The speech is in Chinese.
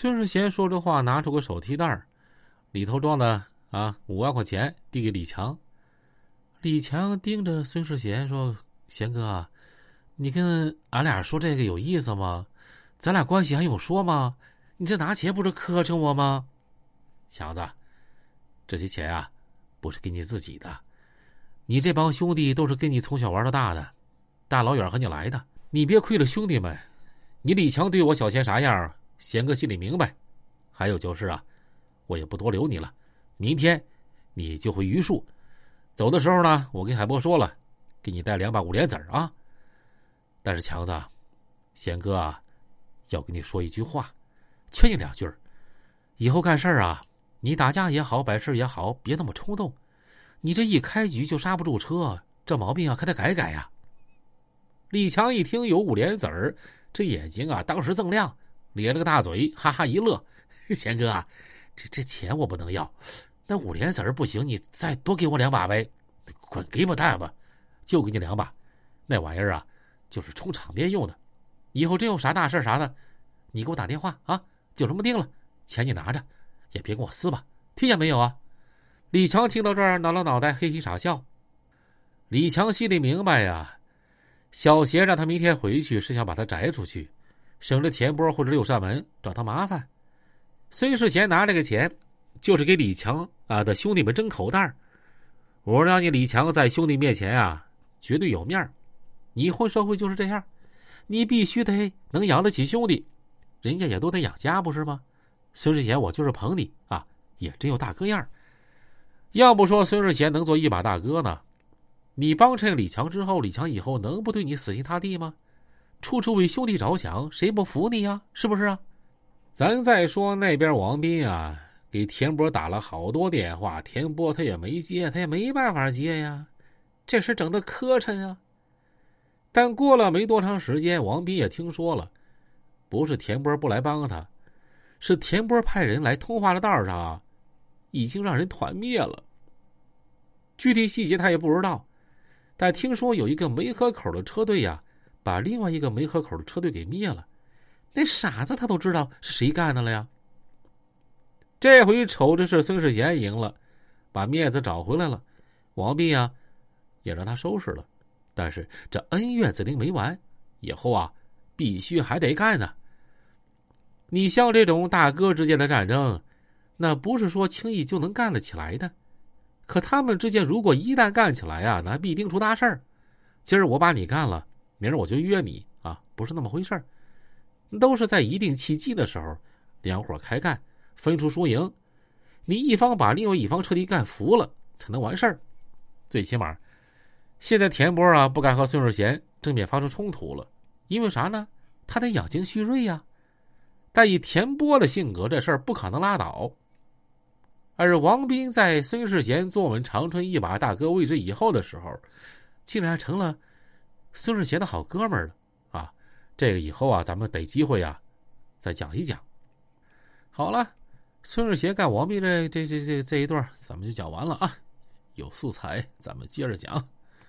孙世贤说着话，拿出个手提袋儿里头装的啊五万块钱，递给李强。李强盯着孙世贤说：“贤哥，你跟俺俩说这个有意思吗？咱俩关系还用说吗？你这拿钱不是磕碜我吗？”强子，这些钱啊，不是给你自己的，你这帮兄弟都是跟你从小玩到大的，大老远和你来的，你别亏了兄弟们。你李强对我小贤啥样？贤哥心里明白，还有就是啊，我也不多留你了，明天你就回榆树。走的时候呢，我跟海波说了，给你带两把五连子啊。但是强子，贤哥啊，要跟你说一句话，劝你两句以后干事啊，你打架也好，摆事也好，别那么冲动。你这一开局就刹不住车，这毛病啊，可得改改呀。李强一听有五连子儿，这眼睛啊，当时锃亮。咧了个大嘴，哈哈一乐。贤哥啊，这这钱我不能要，那五连子儿不行，你再多给我两把呗。滚给不带吧，就给你两把。那玩意儿啊，就是充场面用的。以后真有啥大事啥的，你给我打电话啊，就这么定了。钱你拿着，也别跟我撕吧，听见没有啊？李强听到这儿，挠挠脑袋，嘿嘿傻笑。李强心里明白呀，小贤让他明天回去，是想把他摘出去。省着田波或者六扇门找他麻烦，孙世贤拿这个钱，就是给李强啊的兄弟们争口袋我让你李强在兄弟面前啊，绝对有面你混社会就是这样，你必须得能养得起兄弟，人家也都得养家，不是吗？孙世贤，我就是捧你啊，也真有大哥样要不说孙世贤能做一把大哥呢，你帮衬李强之后，李强以后能不对你死心塌地吗？处处为兄弟着想，谁不服你呀？是不是啊？咱再说那边王斌啊，给田波打了好多电话，田波他也没接，他也没办法接呀，这事整的磕碜呀。但过了没多长时间，王斌也听说了，不是田波不来帮他，是田波派人来通话的道上啊，已经让人团灭了。具体细节他也不知道，但听说有一个梅河口的车队呀。把另外一个梅河口的车队给灭了，那傻子他都知道是谁干的了呀。这回瞅着是孙世贤赢了，把面子找回来了，王斌啊也让他收拾了。但是这恩怨子定没完，以后啊必须还得干呢。你像这种大哥之间的战争，那不是说轻易就能干得起来的。可他们之间如果一旦干起来啊，那必定出大事儿。今儿我把你干了。明儿我就约你啊，不是那么回事儿，都是在一定契机的时候，两伙开干，分出输赢，你一方把另外一方彻底干服了，才能完事儿。最起码，现在田波啊不敢和孙世贤正面发生冲突了，因为啥呢？他得养精蓄锐呀。但以田波的性格，这事儿不可能拉倒。而王斌在孙世贤坐稳长春一把大哥位置以后的时候，竟然成了。孙世贤的好哥们儿了啊！这个以后啊，咱们得机会啊，再讲一讲。好了，孙世贤干王弼这这这这这一段，咱们就讲完了啊。有素材，咱们接着讲。